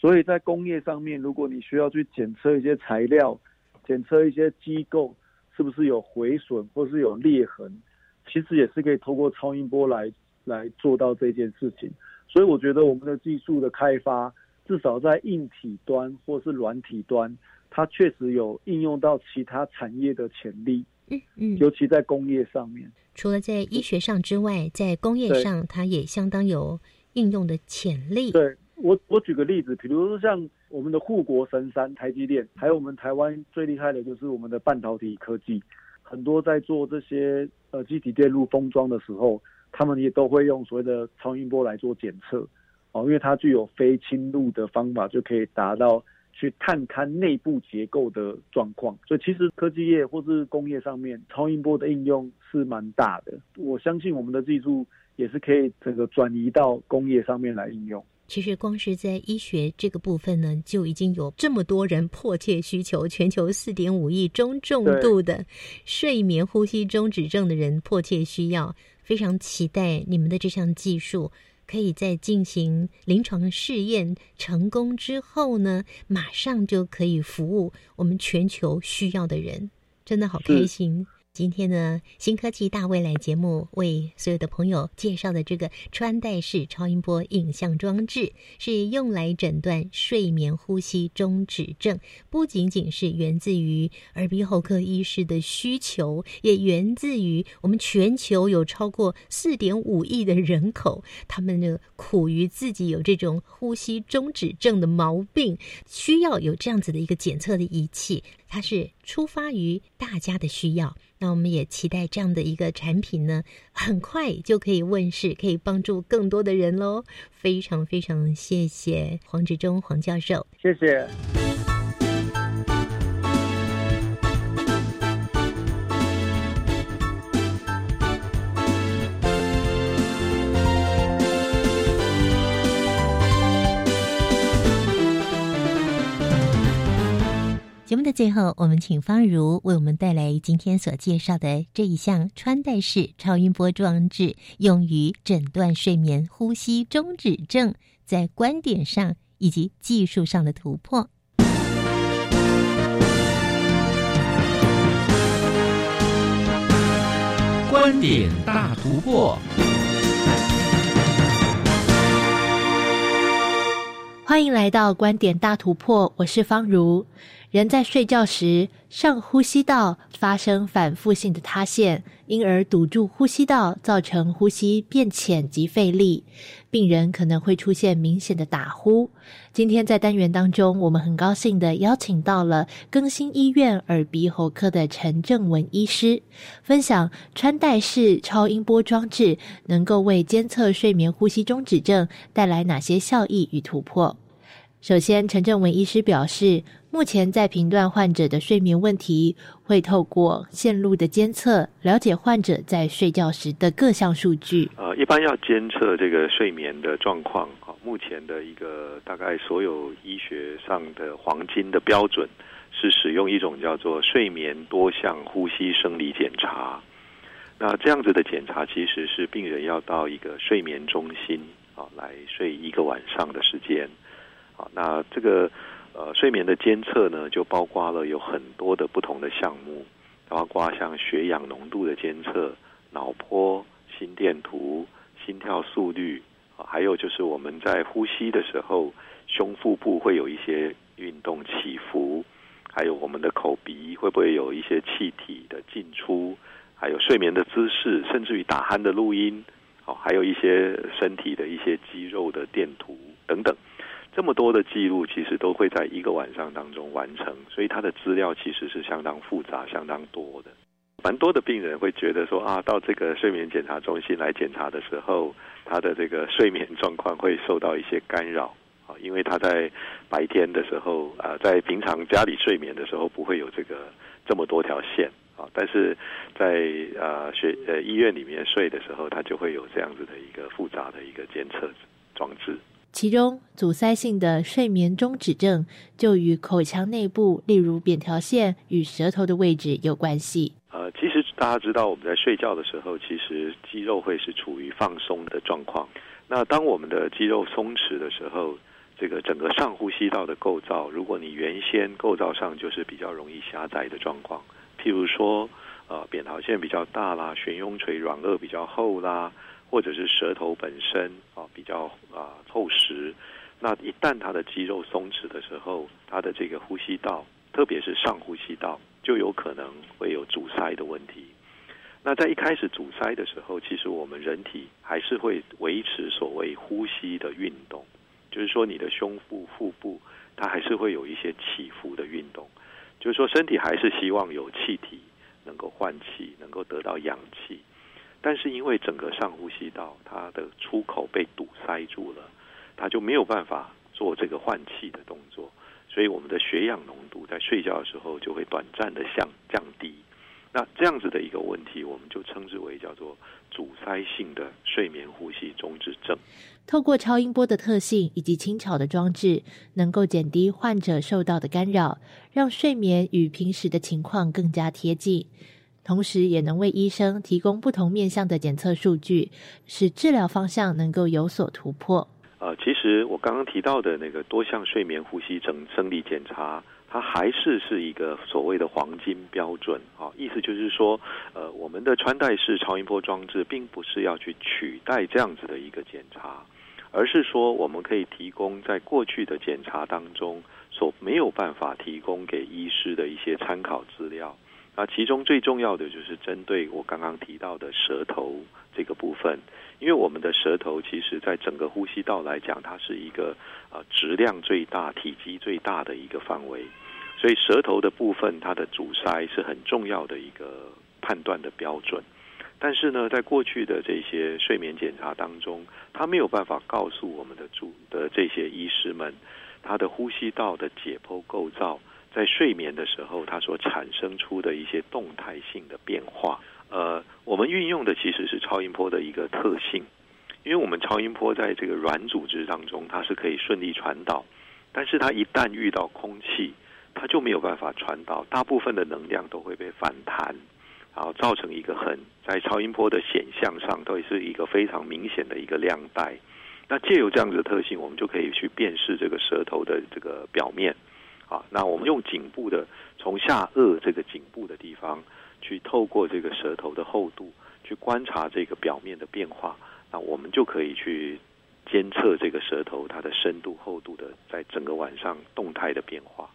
所以在工业上面，如果你需要去检测一些材料、检测一些机构是不是有毁损或是有裂痕，其实也是可以透过超音波来来做到这件事情。所以我觉得我们的技术的开发。至少在硬体端或是软体端，它确实有应用到其他产业的潜力。嗯嗯，尤其在工业上面，除了在医学上之外，在工业上它也相当有应用的潜力。对我，我举个例子，比如说像我们的护国神山台积电，还有我们台湾最厉害的就是我们的半导体科技，很多在做这些呃机体电路封装的时候，他们也都会用所谓的超音波来做检测。哦，因为它具有非侵入的方法，就可以达到去探勘内部结构的状况。所以其实科技业或是工业上面，超音波的应用是蛮大的。我相信我们的技术也是可以整个转移到工业上面来应用。其实光是在医学这个部分呢，就已经有这么多人迫切需求，全球四点五亿中重度的睡眠呼吸中止症的人迫切需要，非常期待你们的这项技术。可以在进行临床试验成功之后呢，马上就可以服务我们全球需要的人，真的好开心。今天呢，新科技大未来节目为所有的朋友介绍的这个穿戴式超音波影像装置，是用来诊断睡眠呼吸中止症。不仅仅是源自于耳鼻喉科医师的需求，也源自于我们全球有超过四点五亿的人口，他们呢苦于自己有这种呼吸中止症的毛病，需要有这样子的一个检测的仪器。它是出发于大家的需要。那我们也期待这样的一个产品呢，很快就可以问世，可以帮助更多的人喽。非常非常谢谢黄志忠黄教授，谢谢。节目的最后，我们请方如为我们带来今天所介绍的这一项穿戴式超音波装置，用于诊断睡眠呼吸中止症，在观点上以及技术上的突破。观点大突破，欢迎来到观点大突破，我是方如。人在睡觉时，上呼吸道发生反复性的塌陷，因而堵住呼吸道，造成呼吸变浅及费力，病人可能会出现明显的打呼。今天在单元当中，我们很高兴的邀请到了更新医院耳鼻喉科的陈正文医师，分享穿戴式超音波装置能够为监测睡眠呼吸中止症带来哪些效益与突破。首先，陈正文医师表示。目前在评断患者的睡眠问题，会透过线路的监测，了解患者在睡觉时的各项数据。呃，一般要监测这个睡眠的状况，啊，目前的一个大概所有医学上的黄金的标准，是使用一种叫做睡眠多项呼吸生理检查。那这样子的检查，其实是病人要到一个睡眠中心啊来睡一个晚上的时间。好，那这个。呃，睡眠的监测呢，就包括了有很多的不同的项目，包括像血氧浓度的监测、脑波、心电图、心跳速率，还有就是我们在呼吸的时候，胸腹部会有一些运动起伏，还有我们的口鼻会不会有一些气体的进出，还有睡眠的姿势，甚至于打鼾的录音，哦，还有一些身体的一些肌肉的电图等等，这么多的记录其实都会在一个晚上当中完成，所以它的资料其实是相当复杂、相当多的。蛮多的病人会觉得说啊，到这个睡眠检查中心来检查的时候，他的这个睡眠状况会受到一些干扰啊，因为他在白天的时候啊，在平常家里睡眠的时候不会有这个这么多条线啊，但是在呃学呃医院里面睡的时候，他就会有这样子的一个复杂的一个监测装置。其中阻塞性的睡眠中止症就与口腔内部，例如扁桃腺与舌头的位置有关系。呃，其实大家知道，我们在睡觉的时候，其实肌肉会是处于放松的状况。那当我们的肌肉松弛的时候，这个整个上呼吸道的构造，如果你原先构造上就是比较容易狭窄的状况，譬如说，呃，扁桃腺比较大啦，悬雍垂软腭比较厚啦，或者是舌头本身啊比较啊厚实，那一旦它的肌肉松弛的时候，它的这个呼吸道，特别是上呼吸道。就有可能会有阻塞的问题。那在一开始阻塞的时候，其实我们人体还是会维持所谓呼吸的运动，就是说你的胸部、腹部，它还是会有一些起伏的运动。就是说身体还是希望有气体能够换气，能够得到氧气。但是因为整个上呼吸道它的出口被堵塞住了，它就没有办法做这个换气的动作。所以我们的血氧浓度在睡觉的时候就会短暂的降降低，那这样子的一个问题，我们就称之为叫做阻塞性的睡眠呼吸中止症。透过超音波的特性以及轻巧的装置，能够减低患者受到的干扰，让睡眠与平时的情况更加贴近，同时也能为医生提供不同面向的检测数据，使治疗方向能够有所突破。呃，其实我刚刚提到的那个多项睡眠呼吸整生理检查，它还是是一个所谓的黄金标准啊。意思就是说，呃，我们的穿戴式超音波装置并不是要去取代这样子的一个检查，而是说我们可以提供在过去的检查当中所没有办法提供给医师的一些参考资料。那其中最重要的就是针对我刚刚提到的舌头这个部分。因为我们的舌头其实，在整个呼吸道来讲，它是一个呃质量最大、体积最大的一个范围，所以舌头的部分它的阻塞是很重要的一个判断的标准。但是呢，在过去的这些睡眠检查当中，它没有办法告诉我们的主的这些医师们，他的呼吸道的解剖构造在睡眠的时候，它所产生出的一些动态性的变化。呃，我们运用的其实是超音波的一个特性，因为我们超音波在这个软组织当中，它是可以顺利传导，但是它一旦遇到空气，它就没有办法传导，大部分的能量都会被反弹，然后造成一个很在超音波的显像上都是一个非常明显的一个亮带。那借由这样子的特性，我们就可以去辨识这个舌头的这个表面，啊，那我们用颈部的从下颚这个颈部的地方。去透过这个舌头的厚度去观察这个表面的变化，那我们就可以去监测这个舌头它的深度、厚度的在整个晚上动态的变化。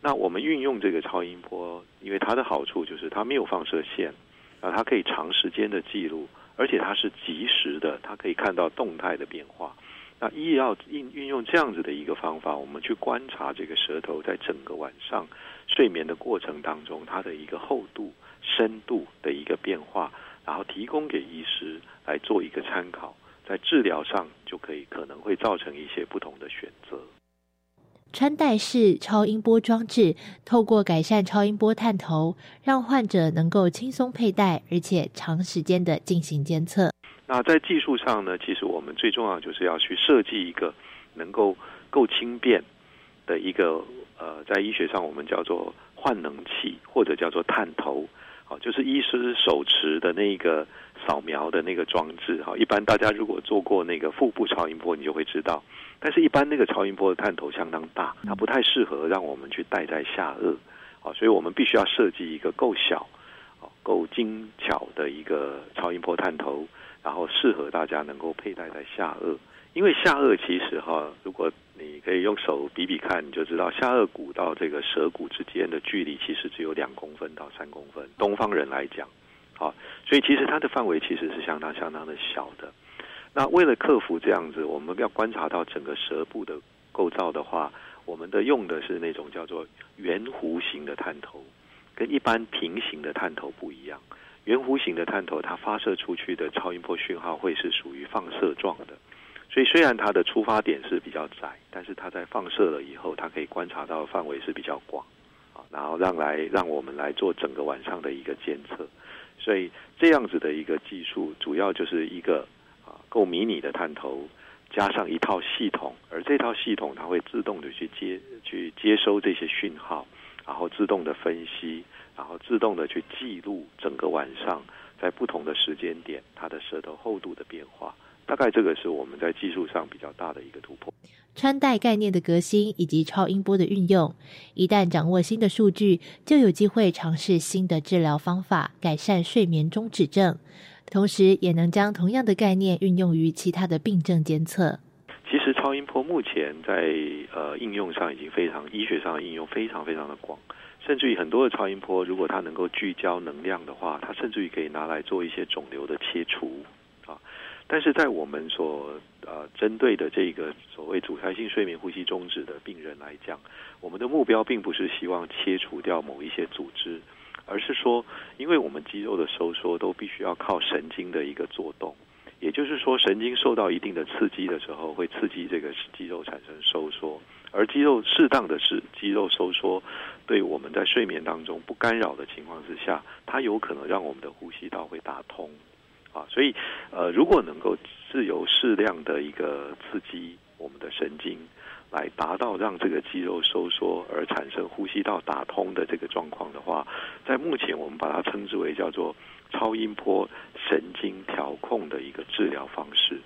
那我们运用这个超音波，因为它的好处就是它没有放射线，啊，它可以长时间的记录，而且它是及时的，它可以看到动态的变化。那一要运运用这样子的一个方法，我们去观察这个舌头在整个晚上睡眠的过程当中，它的一个厚度。深度的一个变化，然后提供给医师来做一个参考，在治疗上就可以可能会造成一些不同的选择。穿戴式超音波装置透过改善超音波探头，让患者能够轻松佩戴，而且长时间的进行监测。那在技术上呢，其实我们最重要就是要去设计一个能够够轻便的一个呃，在医学上我们叫做换能器，或者叫做探头。好，就是医师手持的那个扫描的那个装置，哈，一般大家如果做过那个腹部超音波，你就会知道。但是，一般那个超音波的探头相当大，它不太适合让我们去戴在下颚，好，所以我们必须要设计一个够小、够精巧的一个超音波探头，然后适合大家能够佩戴在下颚，因为下颚其实哈，如果你可以用手比比看，你就知道下颚骨到这个舌骨之间的距离其实只有两公分到三公分。东方人来讲，好，所以其实它的范围其实是相当相当的小的。那为了克服这样子，我们要观察到整个舌部的构造的话，我们的用的是那种叫做圆弧形的探头，跟一般平行的探头不一样。圆弧形的探头，它发射出去的超音波讯号会是属于放射状的。所以虽然它的出发点是比较窄，但是它在放射了以后，它可以观察到的范围是比较广，啊，然后让来让我们来做整个晚上的一个监测。所以这样子的一个技术，主要就是一个啊够迷你的探头，加上一套系统，而这套系统它会自动的去接去接收这些讯号，然后自动的分析，然后自动的去记录整个晚上在不同的时间点它的舌头厚度的变化。大概这个是我们在技术上比较大的一个突破。穿戴概念的革新以及超音波的运用，一旦掌握新的数据，就有机会尝试新的治疗方法，改善睡眠中止症。同时，也能将同样的概念运用于其他的病症监测。其实，超音波目前在呃应用上已经非常医学上的应用非常非常的广，甚至于很多的超音波，如果它能够聚焦能量的话，它甚至于可以拿来做一些肿瘤的切除啊。但是在我们所呃针对的这个所谓阻塞性睡眠呼吸中止的病人来讲，我们的目标并不是希望切除掉某一些组织，而是说，因为我们肌肉的收缩都必须要靠神经的一个作动，也就是说，神经受到一定的刺激的时候，会刺激这个肌肉产生收缩，而肌肉适当的是肌肉收缩，对我们在睡眠当中不干扰的情况之下，它有可能让我们的呼吸道会打通。啊，所以，呃，如果能够自由适量的一个刺激我们的神经，来达到让这个肌肉收缩而产生呼吸道打通的这个状况的话，在目前我们把它称之为叫做超音波神经调控的一个治疗方式。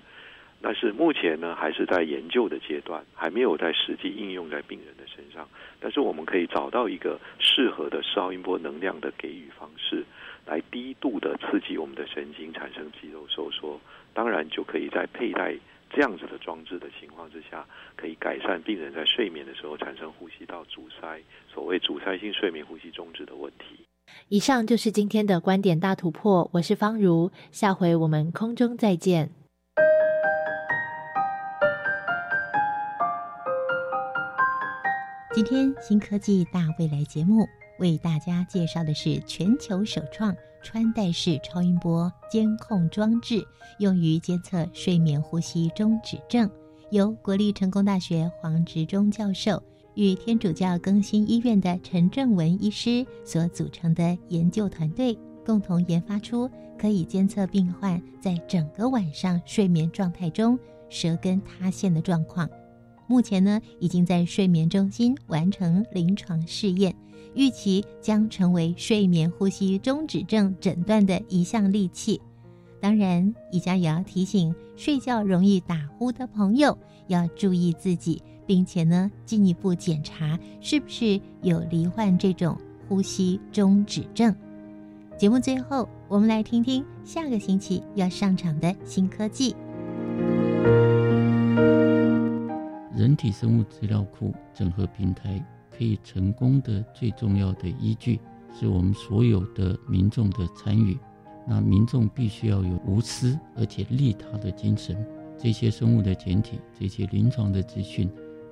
但是目前呢，还是在研究的阶段，还没有在实际应用在病人的身上。但是我们可以找到一个适合的超音波能量的给予方式。来低度的刺激我们的神经，产生肌肉收缩，当然就可以在佩戴这样子的装置的情况之下，可以改善病人在睡眠的时候产生呼吸道阻塞，所谓阻塞性睡眠呼吸中止的问题。以上就是今天的观点大突破，我是方如，下回我们空中再见。今天新科技大未来节目。为大家介绍的是全球首创穿戴式超音波监控装置，用于监测睡眠呼吸中止症，由国立成功大学黄执中教授与天主教更新医院的陈正文医师所组成的研究团队，共同研发出可以监测病患在整个晚上睡眠状态中舌根塌陷的状况。目前呢，已经在睡眠中心完成临床试验。预期将成为睡眠呼吸中止症诊断的一项利器。当然，宜家也要提醒睡觉容易打呼的朋友要注意自己，并且呢进一步检查是不是有罹患这种呼吸中止症。节目最后，我们来听听下个星期要上场的新科技——人体生物资料库整合平台。可以成功的最重要的依据，是我们所有的民众的参与。那民众必须要有无私而且利他的精神。这些生物的简体，这些临床的资讯，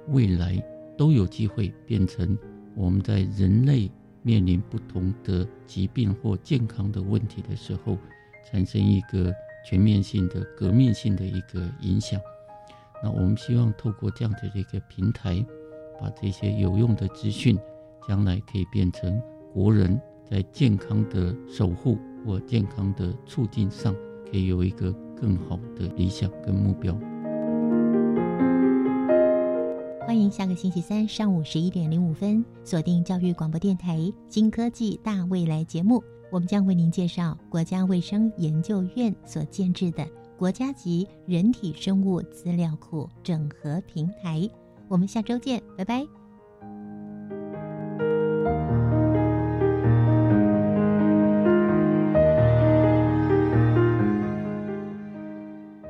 未来都有机会变成我们在人类面临不同的疾病或健康的问题的时候，产生一个全面性的、革命性的一个影响。那我们希望透过这样的一个平台。把这些有用的资讯，将来可以变成国人在健康的守护或健康的促进上，可以有一个更好的理想跟目标。欢迎下个星期三上午十一点零五分锁定教育广播电台《新科技大未来》节目，我们将为您介绍国家卫生研究院所建制的国家级人体生物资料库整合平台。我们下周见，拜拜。